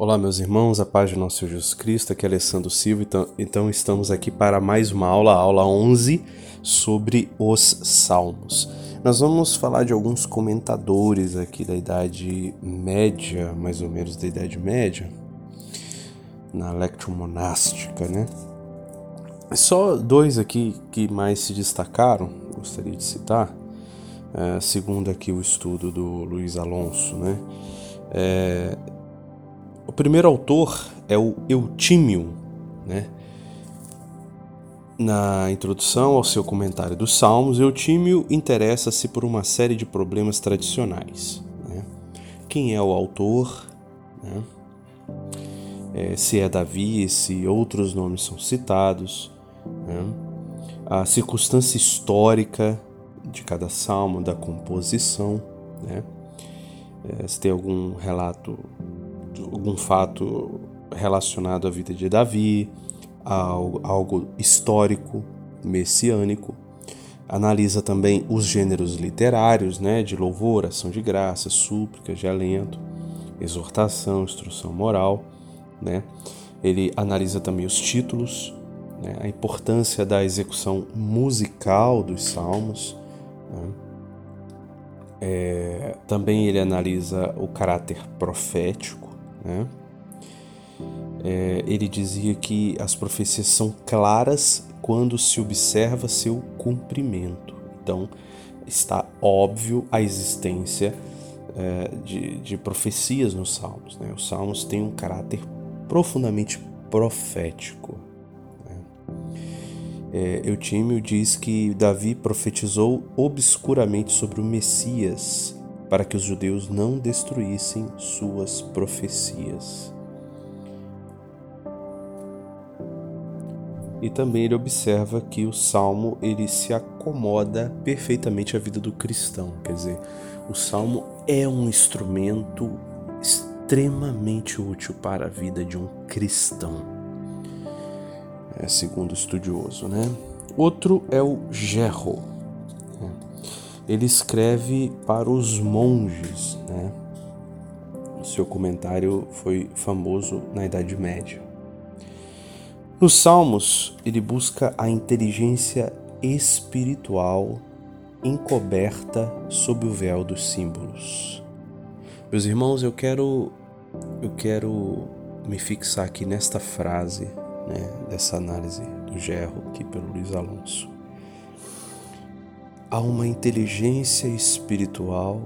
Olá, meus irmãos, a paz de nosso Jesus Cristo, aqui é Alessandro Silva, então, então estamos aqui para mais uma aula, aula 11, sobre os Salmos. Nós vamos falar de alguns comentadores aqui da Idade Média, mais ou menos da Idade Média, na Lectio Monástica, né? Só dois aqui que mais se destacaram, gostaria de citar, é, segundo aqui o estudo do Luiz Alonso, né? É, o primeiro autor é o Eutímio, né? Na introdução ao seu comentário dos Salmos, Eutímio interessa-se por uma série de problemas tradicionais. Né? Quem é o autor? Né? É, se é Davi, se outros nomes são citados. Né? A circunstância histórica de cada salmo, da composição. Né? É, se tem algum relato algum fato relacionado à vida de Davi, algo, histórico, messiânico. Analisa também os gêneros literários, né, de louvor, ação de graça, súplica, de alento, exortação, instrução moral, né? Ele analisa também os títulos, né, a importância da execução musical dos salmos. Né? É, também ele analisa o caráter profético, né? É, ele dizia que as profecias são claras quando se observa seu cumprimento. Então, está óbvio a existência é, de, de, profecias nos Salmos. Né? Os Salmos têm um caráter profundamente profético. Né? É, Eutímio diz que Davi profetizou obscuramente sobre o Messias para que os judeus não destruíssem suas profecias. E também ele observa que o salmo ele se acomoda perfeitamente à vida do cristão, quer dizer, o salmo é um instrumento extremamente útil para a vida de um cristão. É segundo o estudioso, né? Outro é o gerro ele escreve para os monges, né? O seu comentário foi famoso na Idade Média. Nos Salmos, ele busca a inteligência espiritual encoberta sob o véu dos símbolos. Meus irmãos, eu quero eu quero me fixar aqui nesta frase, né, dessa análise do Gerro aqui pelo Luiz Alonso há uma inteligência espiritual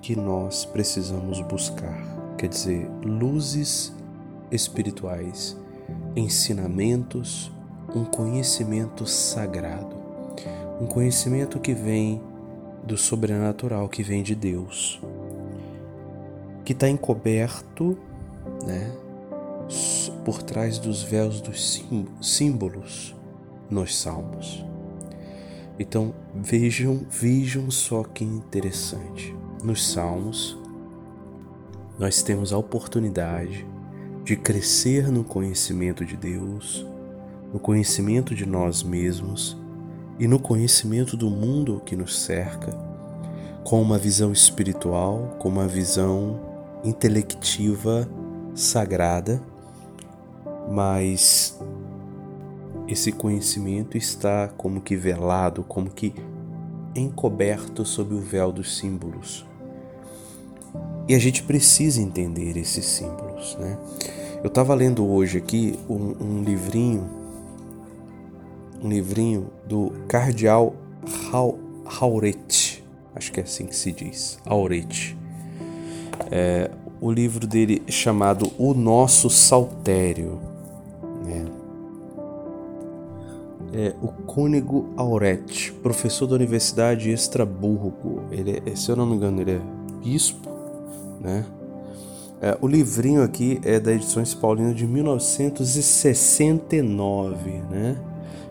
que nós precisamos buscar, quer dizer, luzes espirituais, ensinamentos, um conhecimento sagrado, um conhecimento que vem do sobrenatural, que vem de Deus, que está encoberto, né, por trás dos véus dos símbolos nos salmos. Então vejam, vejam só que interessante. Nos Salmos, nós temos a oportunidade de crescer no conhecimento de Deus, no conhecimento de nós mesmos e no conhecimento do mundo que nos cerca, com uma visão espiritual, com uma visão intelectiva sagrada, mas esse conhecimento está como que velado, como que encoberto sob o véu dos símbolos. E a gente precisa entender esses símbolos, né? Eu estava lendo hoje aqui um, um, livrinho, um livrinho do cardeal Hauret, acho que é assim que se diz, Hauret. É, o livro dele chamado O Nosso Saltério. É o Cônego Auret, professor da Universidade de Estraburgo. Ele é, se eu não me engano, ele é bispo, né? É, o livrinho aqui é da Edições Paulina de 1969, né?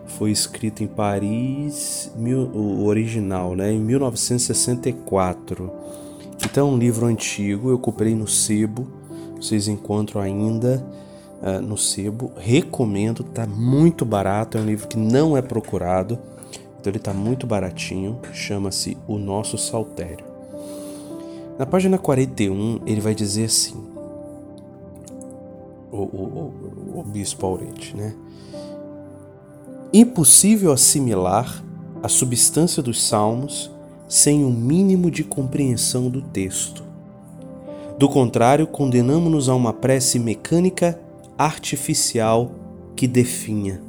Foi escrito em Paris, mil, o original, né? Em 1964. Então é um livro antigo, eu comprei no sebo, vocês encontram ainda uh, no sebo. Recomendo, tá muito barato. É um livro que não é procurado, então ele tá muito baratinho. Chama-se O Nosso Saltério. Na página 41, ele vai dizer assim: o, o, o, o bispo Aurete, né? Impossível assimilar a substância dos salmos sem um mínimo de compreensão do texto. Do contrário, condenamos-nos a uma prece mecânica artificial que definha.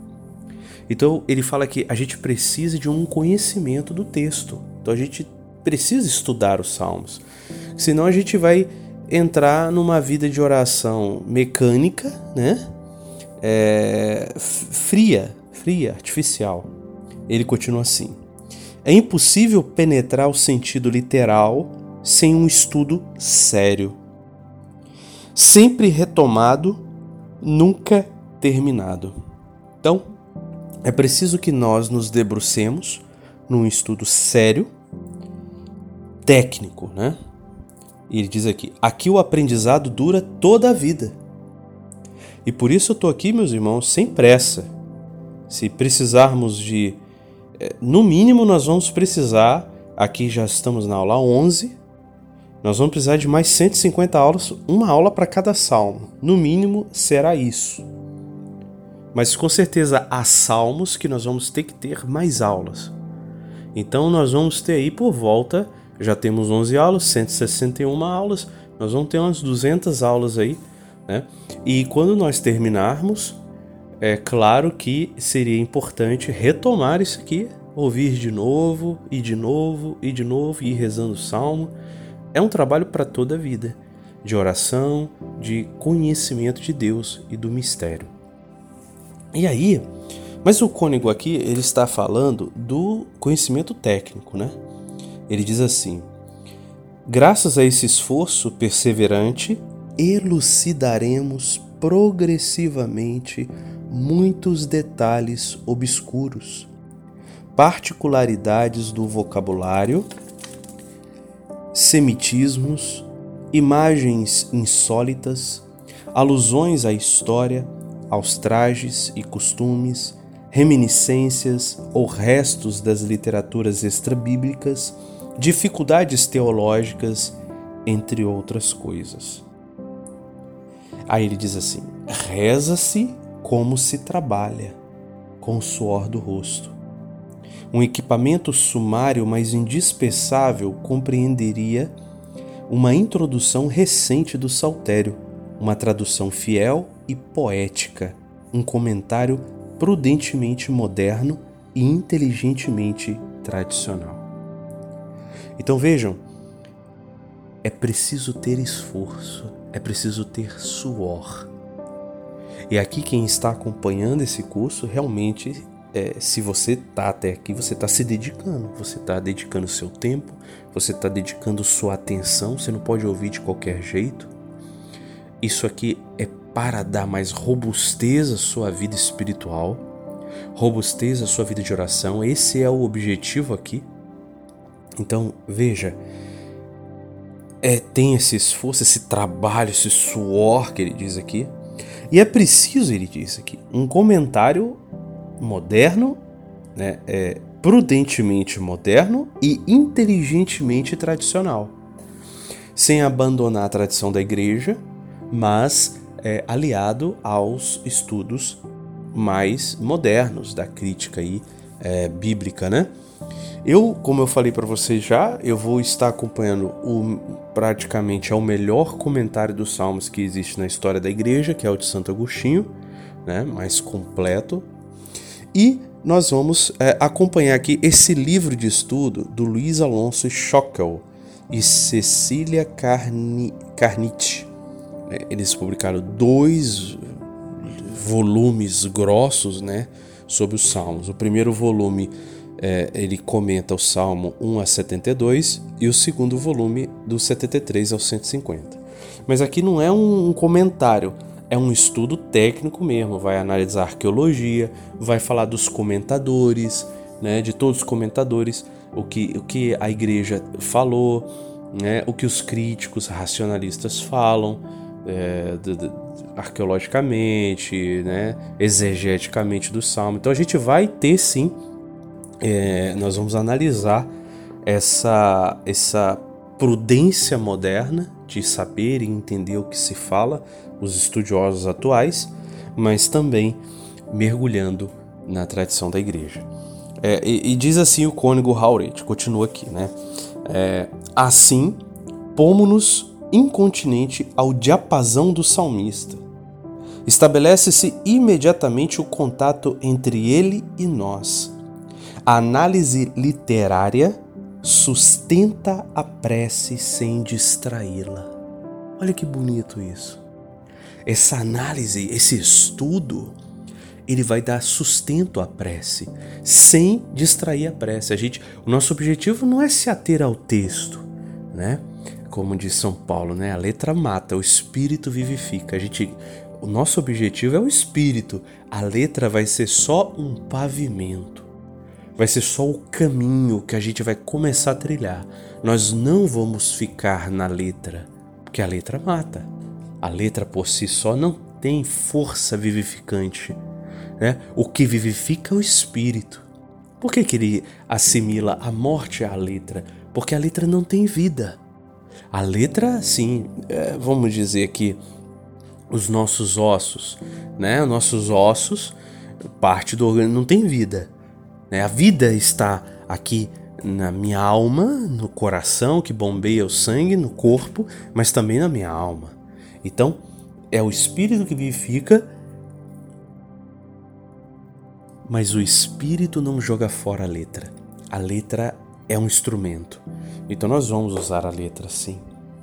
Então, ele fala que a gente precisa de um conhecimento do texto. Então, a gente precisa estudar os salmos. Senão, a gente vai entrar numa vida de oração mecânica, né? É, fria, fria, artificial. Ele continua assim: É impossível penetrar o sentido literal sem um estudo sério. Sempre retomado, nunca terminado. Então, é preciso que nós nos debrucemos num estudo sério, técnico, né? E ele diz aqui: aqui o aprendizado dura toda a vida. E por isso eu estou aqui, meus irmãos, sem pressa. Se precisarmos de. Eh, no mínimo, nós vamos precisar. Aqui já estamos na aula 11. Nós vamos precisar de mais 150 aulas, uma aula para cada salmo. No mínimo, será isso. Mas com certeza há salmos que nós vamos ter que ter mais aulas. Então nós vamos ter aí por volta já temos 11 aulas, 161 aulas, nós vamos ter umas 200 aulas aí, né? E quando nós terminarmos, é claro que seria importante retomar isso aqui, ouvir de novo, e de novo, e de novo, e ir rezando o salmo. É um trabalho para toda a vida, de oração, de conhecimento de Deus e do mistério. E aí, mas o cônego aqui, ele está falando do conhecimento técnico, né? Ele diz assim: Graças a esse esforço perseverante, elucidaremos progressivamente muitos detalhes obscuros, particularidades do vocabulário, semitismos, imagens insólitas, alusões à história, aos trajes e costumes, reminiscências ou restos das literaturas extrabíblicas dificuldades teológicas, entre outras coisas. Aí ele diz assim: reza-se como se trabalha, com o suor do rosto. Um equipamento sumário, mas indispensável, compreenderia uma introdução recente do saltério, uma tradução fiel e poética, um comentário prudentemente moderno e inteligentemente tradicional. Então vejam, é preciso ter esforço, é preciso ter suor. E aqui quem está acompanhando esse curso realmente, é, se você está até aqui, você está se dedicando, você está dedicando seu tempo, você está dedicando sua atenção, você não pode ouvir de qualquer jeito. Isso aqui é para dar mais robustez à sua vida espiritual, robustez à sua vida de oração. Esse é o objetivo aqui então, veja, é, tem esse esforço, esse trabalho, esse suor que ele diz aqui. E é preciso, ele diz aqui, um comentário moderno, né, é, prudentemente moderno e inteligentemente tradicional, sem abandonar a tradição da igreja, mas é, aliado aos estudos mais modernos da crítica aí, é, bíblica, né? Eu, como eu falei para vocês já, eu vou estar acompanhando o praticamente é o melhor comentário dos Salmos que existe na história da igreja, que é o de Santo Agostinho, né, mais completo. E nós vamos é, acompanhar aqui esse livro de estudo do Luiz Alonso Schockel e Cecília Carni, Carnit. É, eles publicaram dois volumes grossos né, sobre os Salmos. O primeiro volume é, ele comenta o Salmo 1 a 72 e o segundo volume do 73 ao 150. Mas aqui não é um comentário, é um estudo técnico mesmo. Vai analisar arqueologia, vai falar dos comentadores, né, de todos os comentadores, o que, o que a igreja falou, né, o que os críticos racionalistas falam. É, de, de, arqueologicamente, né, exegeticamente do salmo. Então a gente vai ter sim é, nós vamos analisar essa, essa prudência moderna de saber e entender o que se fala, os estudiosos atuais, mas também mergulhando na tradição da igreja. É, e, e, diz assim o cônego Hauret, continua aqui, né? É, assim, pomo-nos incontinente ao diapasão do salmista. Estabelece-se imediatamente o contato entre ele e nós. A análise literária sustenta a prece sem distraí-la. Olha que bonito isso. Essa análise, esse estudo, ele vai dar sustento à prece, sem distrair a prece. A gente, o nosso objetivo não é se ater ao texto, né? Como diz São Paulo, né? A letra mata, o espírito vivifica. A gente, o nosso objetivo é o espírito. A letra vai ser só um pavimento. Vai ser só o caminho que a gente vai começar a trilhar. Nós não vamos ficar na letra, porque a letra mata. A letra por si só não tem força vivificante né? O que vivifica é o espírito. Por que, que ele assimila a morte à letra? Porque a letra não tem vida. A letra, sim, é, vamos dizer que os nossos ossos, né? Os nossos ossos, parte do organismo não tem vida. Né? A vida está aqui na minha alma, no coração que bombeia o sangue, no corpo, mas também na minha alma. Então, é o espírito que vivifica mas o espírito não joga fora a letra. A letra é um instrumento. Então nós vamos usar a letra sim,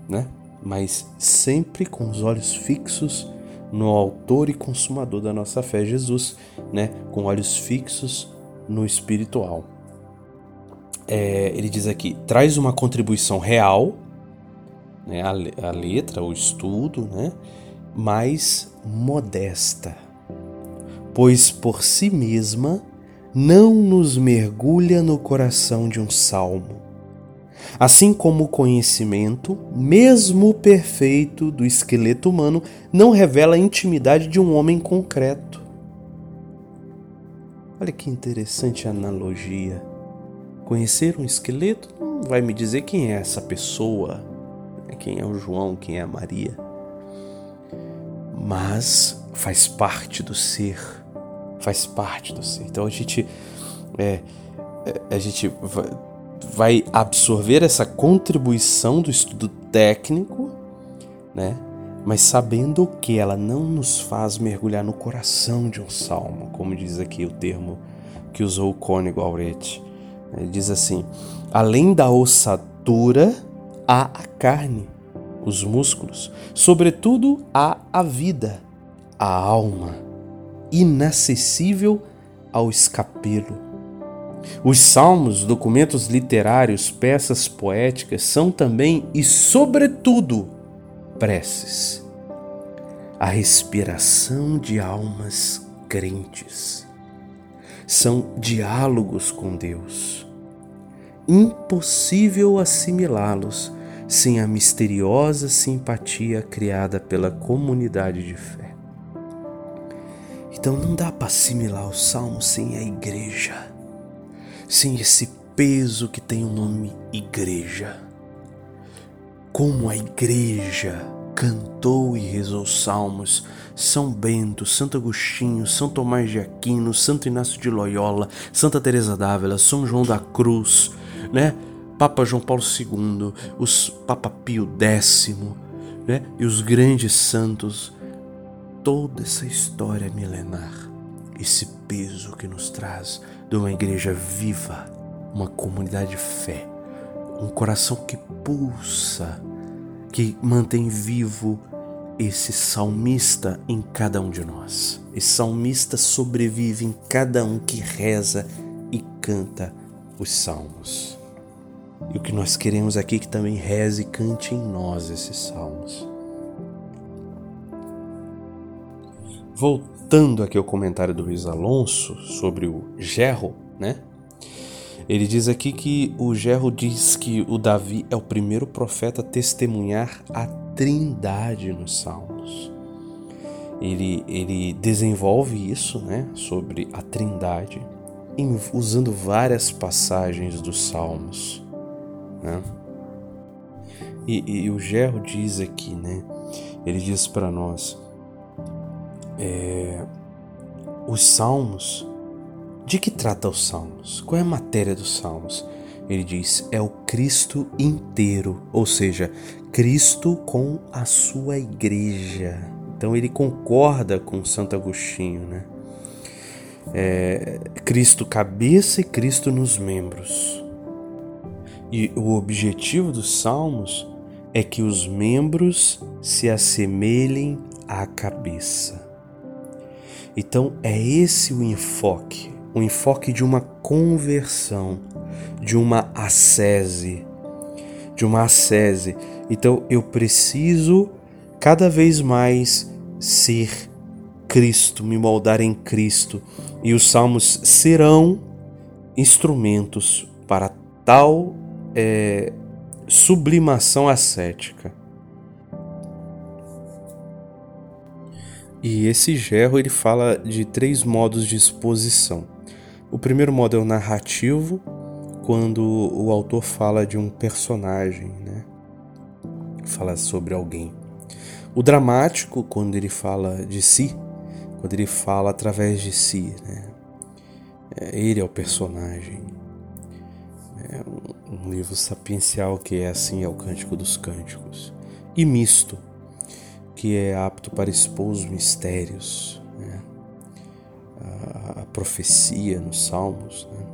né? Mas sempre com os olhos fixos no autor e consumador da nossa fé, Jesus, né? Com olhos fixos no espiritual. É, ele diz aqui: traz uma contribuição real, né? A, a letra, o estudo, né? Mais modesta pois por si mesma não nos mergulha no coração de um salmo. Assim como o conhecimento, mesmo perfeito, do esqueleto humano não revela a intimidade de um homem concreto. Olha que interessante analogia. Conhecer um esqueleto não vai me dizer quem é essa pessoa, né? quem é o João, quem é a Maria, mas faz parte do ser faz parte do ser. Então a gente, é, é, a gente vai absorver essa contribuição do estudo técnico, né? mas sabendo que ela não nos faz mergulhar no coração de um salmo, como diz aqui o termo que usou o cônego Auret. Ele diz assim: além da ossadura, há a carne, os músculos, sobretudo há a vida, a alma inacessível ao escapelo. Os salmos, documentos literários, peças poéticas são também e, sobretudo, preces. A respiração de almas crentes. São diálogos com Deus. Impossível assimilá-los sem a misteriosa simpatia criada pela comunidade de fé. Então não dá para assimilar o salmo sem a igreja, sem esse peso que tem o nome igreja. Como a igreja cantou e rezou salmos, São Bento, Santo Agostinho, São Tomás de Aquino, Santo Inácio de Loyola, Santa Teresa d'Ávila, São João da Cruz, né? Papa João Paulo II, os Papa Pio X, né? E os grandes santos toda essa história milenar, esse peso que nos traz de uma igreja viva, uma comunidade de fé, um coração que pulsa, que mantém vivo esse salmista em cada um de nós. Esse salmista sobrevive em cada um que reza e canta os salmos. E o que nós queremos aqui é que também reze e cante em nós esses salmos. Voltando aqui ao comentário do Luiz Alonso sobre o Gerro, né? Ele diz aqui que o Gerro diz que o Davi é o primeiro profeta a testemunhar a trindade nos Salmos. Ele, ele desenvolve isso, né, sobre a trindade, usando várias passagens dos Salmos. Né? E, e o Gerro diz aqui, né? Ele diz para nós: é, os salmos. De que trata os salmos? Qual é a matéria dos salmos? Ele diz: é o Cristo inteiro, ou seja, Cristo com a sua igreja. Então ele concorda com Santo Agostinho, né? É, Cristo cabeça e Cristo nos membros. E o objetivo dos salmos é que os membros se assemelhem à cabeça. Então é esse o enfoque, o enfoque de uma conversão, de uma ascese, de uma ascese. Então eu preciso cada vez mais ser Cristo, me moldar em Cristo, e os salmos serão instrumentos para tal é, sublimação ascética. E esse gerro ele fala de três modos de exposição. O primeiro modo é o narrativo, quando o autor fala de um personagem, né? Fala sobre alguém. O dramático, quando ele fala de si, quando ele fala através de si, né? É, ele é o personagem. É um livro sapiencial que é assim, é o Cântico dos Cânticos. E misto, que é apto para expor os mistérios, né? a, a, profecia nos Salmos. Né?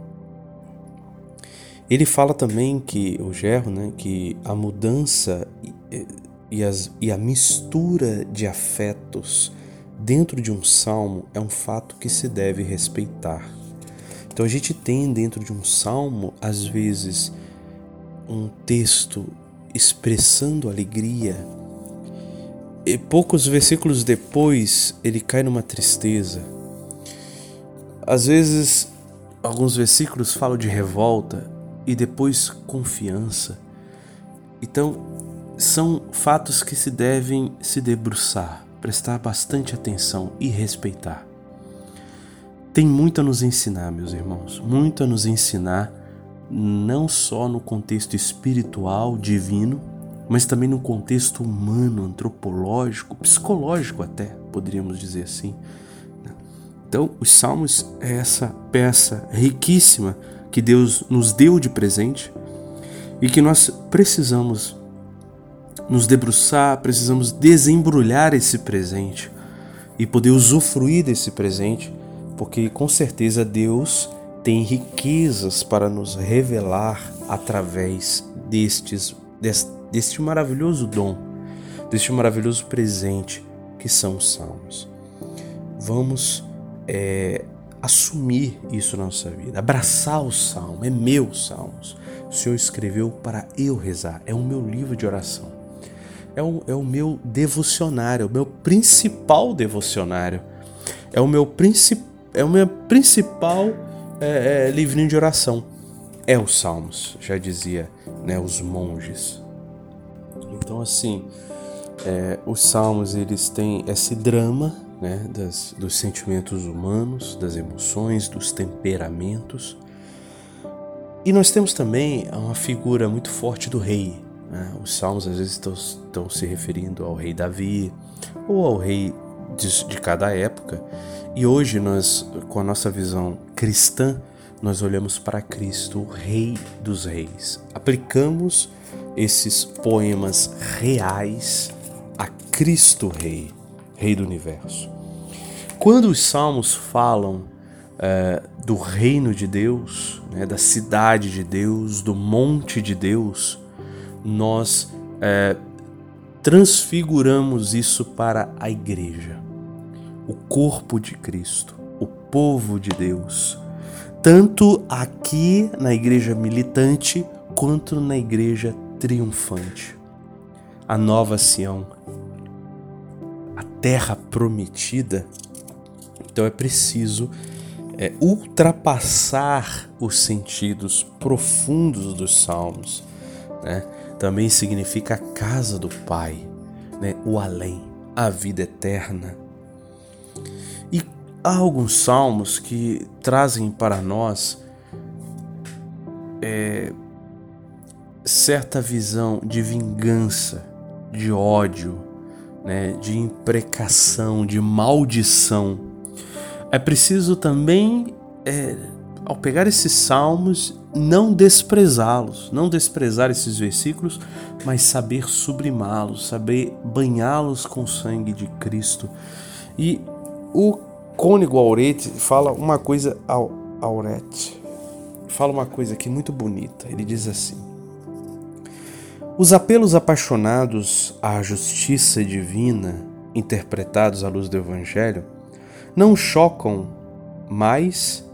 Ele fala também que o Gerro, né, que a mudança e, e, as, e a mistura de afetos dentro de um salmo é um fato que se deve respeitar. Então a gente tem dentro de um salmo, às vezes, um texto expressando alegria, e poucos versículos depois ele cai numa tristeza. Às vezes, alguns versículos falam de revolta e depois confiança. Então, são fatos que se devem se debruçar, prestar bastante atenção e respeitar. Tem muito a nos ensinar, meus irmãos, muito a nos ensinar, não só no contexto espiritual, divino, mas também no contexto humano, antropológico, psicológico até, poderíamos dizer assim. Né? Então, os Salmos é essa peça riquíssima que Deus nos deu de presente e que nós precisamos nos debruçar, precisamos desembrulhar esse presente e poder usufruir desse presente, porque com certeza Deus tem riquezas para nos revelar através destes, destes deste maravilhoso dom, deste maravilhoso presente que são os salmos. Vamos é, assumir isso na nossa vida, abraçar o salmo, é meu salmos. O Senhor escreveu para eu rezar, é o meu livro de oração, é o, é o meu devocionário, é o meu principal devocionário, é o meu, é o meu principal é, é, livrinho de oração. É os salmos, já dizia né, os monges. Então, assim, é, os salmos eles têm esse drama né, das, dos sentimentos humanos, das emoções, dos temperamentos. E nós temos também uma figura muito forte do rei. Né? Os salmos às vezes estão, estão, se referindo ao rei Davi ou ao rei de, de cada época. E hoje nós, com a nossa visão cristã, nós olhamos para Cristo, o Rei dos Reis. Aplicamos esses poemas reais a Cristo Rei, Rei do Universo. Quando os salmos falam é, do reino de Deus, né, da cidade de Deus, do monte de Deus, nós é, transfiguramos isso para a igreja, o corpo de Cristo, o povo de Deus, tanto aqui na igreja militante quanto na igreja triunfante. A nova Sião, a terra prometida. Então é preciso é, ultrapassar os sentidos profundos dos salmos. Né? Também significa a casa do Pai, né? o além, a vida eterna. E há alguns salmos que trazem para nós é, certa visão de vingança, de ódio, né, de imprecação, de maldição. É preciso também, é, ao pegar esses salmos, não desprezá-los, não desprezar esses versículos, mas saber sublimá-los, saber banhá-los com o sangue de Cristo. E o cônego Aurete fala uma coisa ao Aurete, fala uma coisa aqui muito bonita. Ele diz assim: Os apelos apaixonados à justiça divina, interpretados à luz do evangelho, não chocam mais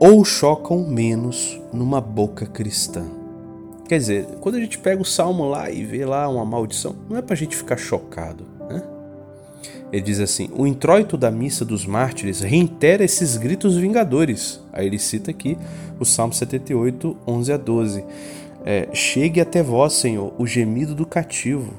ou chocam menos numa boca cristã. Quer dizer, quando a gente pega o salmo lá e vê lá uma maldição, não é para a gente ficar chocado. Né? Ele diz assim: o introito da missa dos mártires reitera esses gritos vingadores. Aí ele cita aqui o Salmo 78, 11 a 12. É, Chegue até vós, Senhor, o gemido do cativo.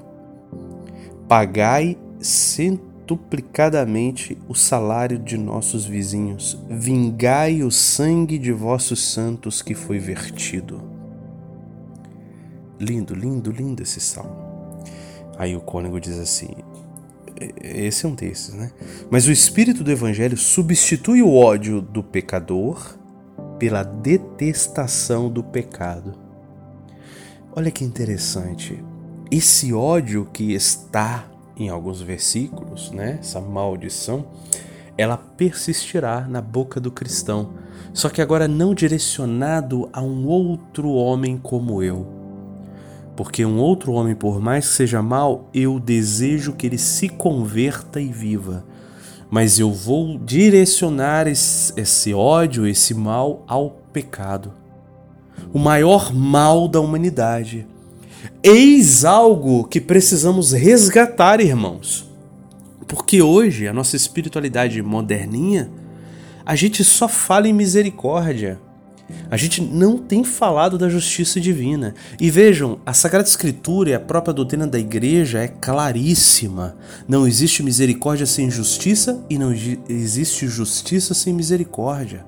Pagai cento duplicadamente o salário de nossos vizinhos. Vingai o sangue de vossos santos que foi vertido. Lindo, lindo, lindo esse salmo. Aí o cônego diz assim: esse é um desses, né? Mas o espírito do evangelho substitui o ódio do pecador pela detestação do pecado. Olha que interessante. Esse ódio que está em alguns versículos, né, essa maldição, ela persistirá na boca do cristão, só que agora não direcionado a um outro homem como eu. Porque um outro homem, por mais que seja mal, eu desejo que ele se converta e viva. Mas eu vou direcionar esse ódio, esse mal ao pecado. O maior mal da humanidade Eis algo que precisamos resgatar, irmãos. Porque hoje, a nossa espiritualidade moderninha, a gente só fala em misericórdia. A gente não tem falado da justiça divina. E vejam, a Sagrada Escritura e a própria doutrina da igreja é claríssima. Não existe misericórdia sem justiça e não existe justiça sem misericórdia.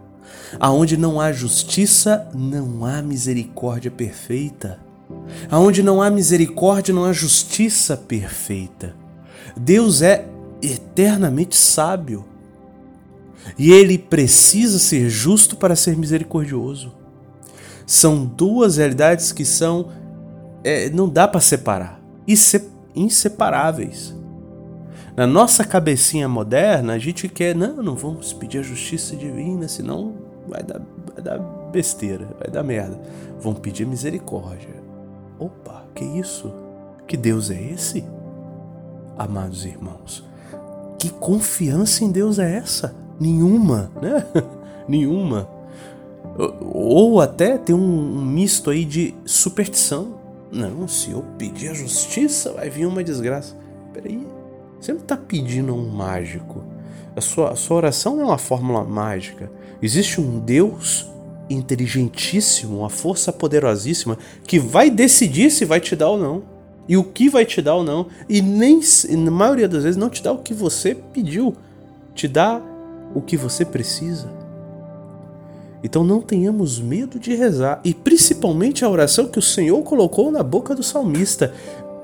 Aonde não há justiça, não há misericórdia perfeita. Aonde não há misericórdia, não há justiça perfeita. Deus é eternamente sábio. E ele precisa ser justo para ser misericordioso. São duas realidades que são. É, não dá para separar. Inseparáveis. Na nossa cabecinha moderna, a gente quer, não, não vamos pedir a justiça divina, senão vai dar, vai dar besteira, vai dar merda. Vamos pedir misericórdia. Opa, que isso? Que Deus é esse? Amados irmãos, que confiança em Deus é essa? Nenhuma, né? Nenhuma. Ou até tem um, misto aí de superstição. Não, se eu pedir a justiça, vai vir uma desgraça. Peraí, você não está pedindo um mágico. A sua, a sua oração não é uma fórmula mágica. Existe um Deus inteligentíssimo, uma força poderosíssima que vai decidir se vai te dar ou não. E o que vai te dar ou não. E nem, na maioria das vezes, não te dá o que você pediu. Te dá o que você precisa. Então não tenhamos medo de rezar. E principalmente a oração que o Senhor colocou na boca do salmista.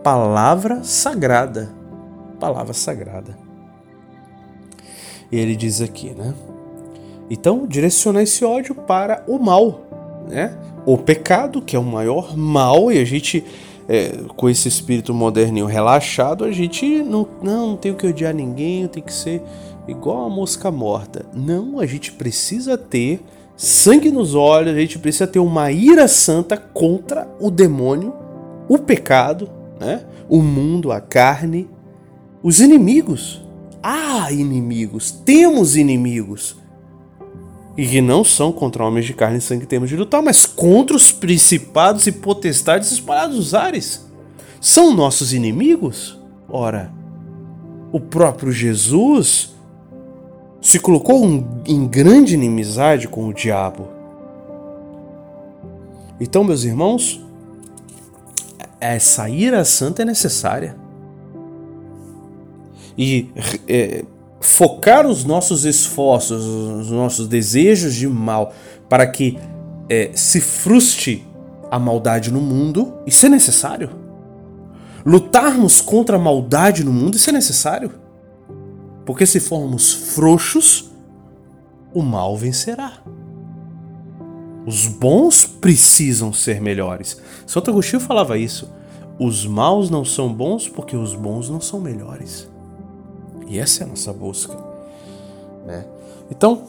Palavra sagrada. Palavra sagrada. E ele diz aqui, né? Então, direcionar esse ódio para o mal, né? O pecado, que é o maior mal, e a gente, é, com esse espírito moderninho relaxado, a gente não, não, não que odiar ninguém, tem que ser igual a mosca morta. Não, a gente precisa ter sangue nos olhos, a gente precisa ter uma ira santa contra o demônio, o pecado, né? o mundo, a carne, os inimigos. Há inimigos, temos inimigos e que não são contra homens de carne e sangue temos de lutar, mas contra os principados e potestades espalhados nos ares. São nossos inimigos? Ora, o próprio Jesus se colocou em grande inimizade com o diabo. Então, meus irmãos, essa ira santa é necessária. E é, focar os nossos esforços, os nossos desejos de mal, para que é, se frustre a maldade no mundo, isso é necessário. Lutarmos contra a maldade no mundo, isso é necessário. Porque se formos frouxos, o mal vencerá. Os bons precisam ser melhores. Santo Agostinho falava isso. Os maus não são bons porque os bons não são melhores. E essa é a nossa busca. Né? Então,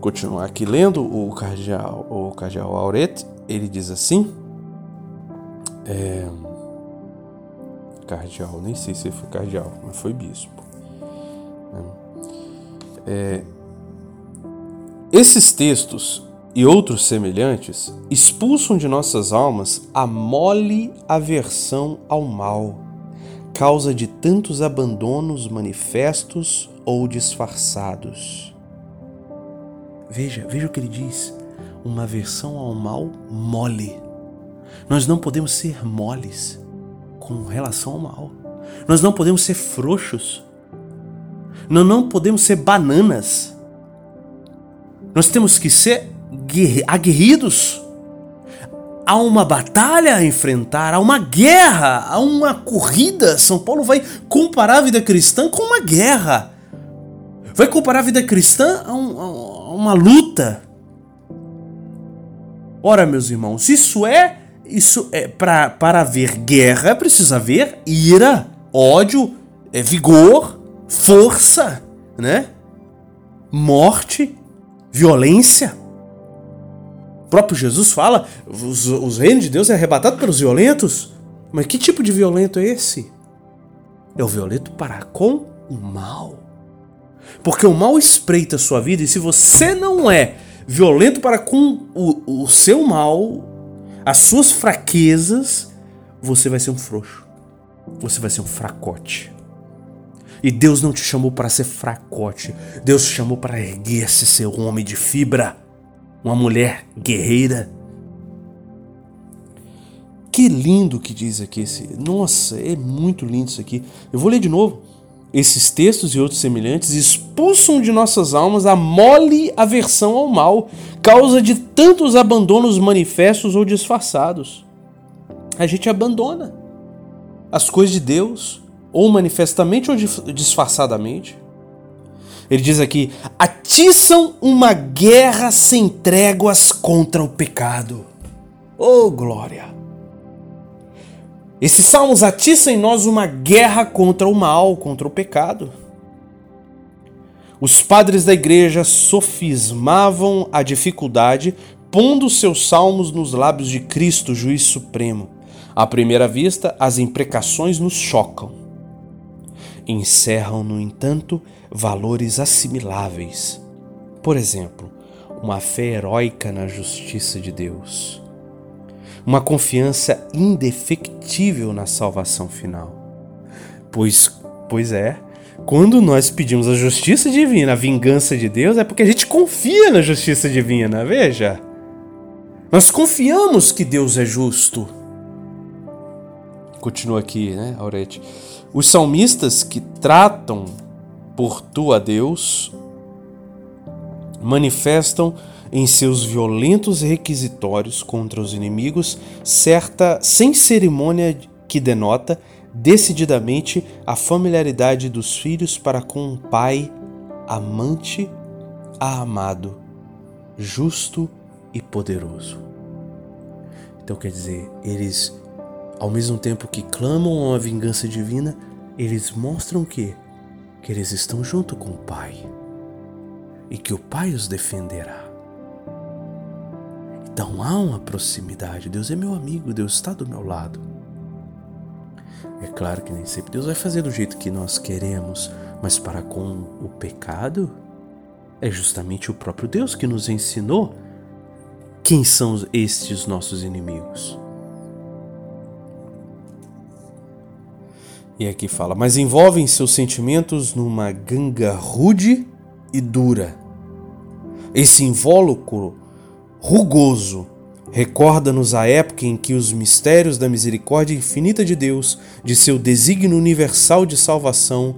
continuar aqui lendo o cardeal, o cardeal Auret, ele diz assim. É, cardeal, nem sei se foi cardeal, mas foi bispo. Né? É, esses textos e outros semelhantes expulsam de nossas almas a mole aversão ao mal, causa de tantos abandonos manifestos ou disfarçados. Veja, veja o que ele diz: uma aversão ao mal mole. Nós não podemos ser moles com relação ao mal. Nós não podemos ser frouxos. Nós não podemos ser bananas. Nós temos que ser aguerridos. Há uma batalha a enfrentar, há uma guerra, há uma corrida. São Paulo vai comparar a vida cristã com uma guerra. Vai comparar a vida cristã a, um, a uma luta. Ora, meus irmãos, isso é isso é para para haver guerra precisa haver ira, ódio, é vigor, força, né? Morte, violência. Próprio Jesus fala: os, os reinos de Deus é arrebatado pelos violentos. Mas que tipo de violento é esse? É o violento para com o mal. Porque o mal espreita a sua vida e se você não é violento para com o, o seu mal, as suas fraquezas, você vai ser um frouxo. Você vai ser um fracote. E Deus não te chamou para ser fracote. Deus te chamou para erguer-se, ser um homem de fibra uma mulher guerreira. Que lindo que diz aqui esse. Nossa, é muito lindo isso aqui. Eu vou ler de novo. Esses textos e outros semelhantes expulsam de nossas almas a mole aversão ao mal, causa de tantos abandonos manifestos ou disfarçados. A gente abandona as coisas de Deus, ou manifestamente ou disfarçadamente. Ele diz aqui: atiçam uma guerra sem tréguas contra o pecado. Oh, glória! Esses salmos atiçam em nós uma guerra contra o mal, contra o pecado. Os padres da igreja sofismavam a dificuldade, pondo seus salmos nos lábios de Cristo, juiz supremo. À primeira vista, as imprecações nos chocam. Encerram, no entanto, valores assimiláveis. Por exemplo, uma fé heróica na justiça de Deus, uma confiança indefectível na salvação final. Pois, pois é, quando nós pedimos a justiça divina, a vingança de Deus, é porque a gente confia na justiça divina, veja. Nós confiamos que Deus é justo. Continua aqui, né, Aurete? Os salmistas que tratam por tu a Deus manifestam em seus violentos requisitórios contra os inimigos certa sem cerimônia que denota decididamente a familiaridade dos filhos para com um pai amante a amado, justo e poderoso. Então quer dizer, eles ao mesmo tempo que clamam a vingança divina, eles mostram que que eles estão junto com o Pai e que o Pai os defenderá. Então há uma proximidade. Deus é meu amigo, Deus está do meu lado. É claro que nem sempre Deus vai fazer do jeito que nós queremos, mas para com o pecado, é justamente o próprio Deus que nos ensinou quem são estes nossos inimigos. E aqui fala, mas envolvem seus sentimentos numa ganga rude e dura. Esse invólucro rugoso recorda-nos a época em que os mistérios da misericórdia infinita de Deus, de seu desígnio universal de salvação,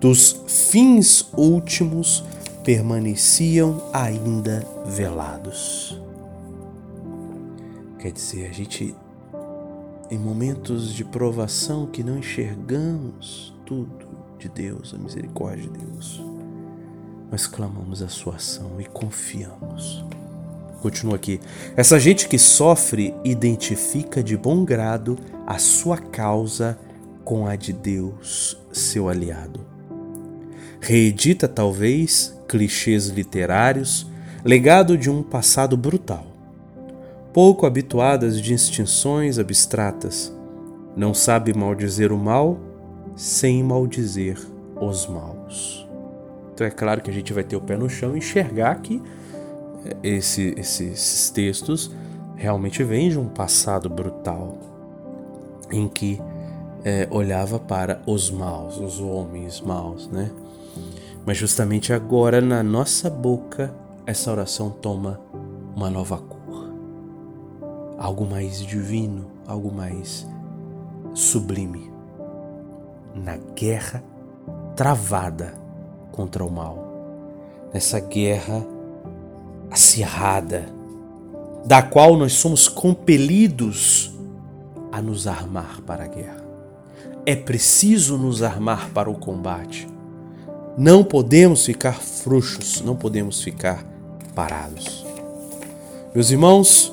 dos fins últimos, permaneciam ainda velados. Quer dizer, a gente, em momentos de provação que não enxergamos tudo de Deus, a misericórdia de Deus, nós clamamos a sua ação e confiamos. Continua aqui. Essa gente que sofre identifica de bom grado a sua causa com a de Deus, seu aliado. Reedita talvez clichês literários, legado de um passado brutal. Pouco habituadas de instinções abstratas, não sabe maldizer o mal sem maldizer os maus. Então é claro que a gente vai ter o pé no chão e enxergar que é, esse, esses textos realmente vêm de um passado brutal em que é, olhava para os maus, os homens maus, né? Mas justamente agora na nossa boca essa oração toma uma nova algo mais divino, algo mais sublime. Na guerra travada contra o mal, nessa guerra acirrada, da qual nós somos compelidos a nos armar para a guerra. É preciso nos armar para o combate. Não podemos ficar frouxos, não podemos ficar parados. Meus irmãos,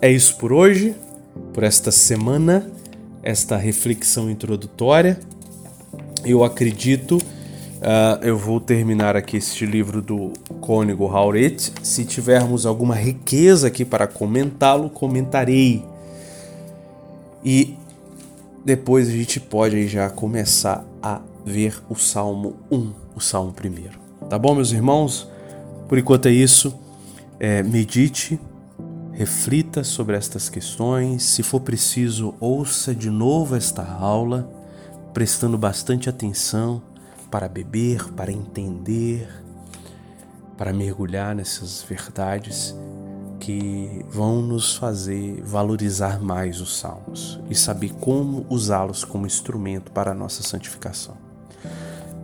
é isso por hoje, por esta semana, esta reflexão introdutória. Eu acredito Uh, eu vou terminar aqui este livro do Cônigo Hauret. Se tivermos alguma riqueza aqui para comentá-lo, comentarei. E depois a gente pode já começar a ver o Salmo 1, o Salmo 1. Tá bom, meus irmãos? Por enquanto é isso. É, medite, reflita sobre estas questões. Se for preciso, ouça de novo esta aula, prestando bastante atenção para beber, para entender, para mergulhar nessas verdades que vão nos fazer valorizar mais os salmos e saber como usá-los como instrumento para a nossa santificação.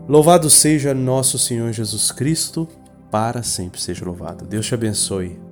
Louvado seja nosso Senhor Jesus Cristo, para sempre seja louvado. Deus te abençoe.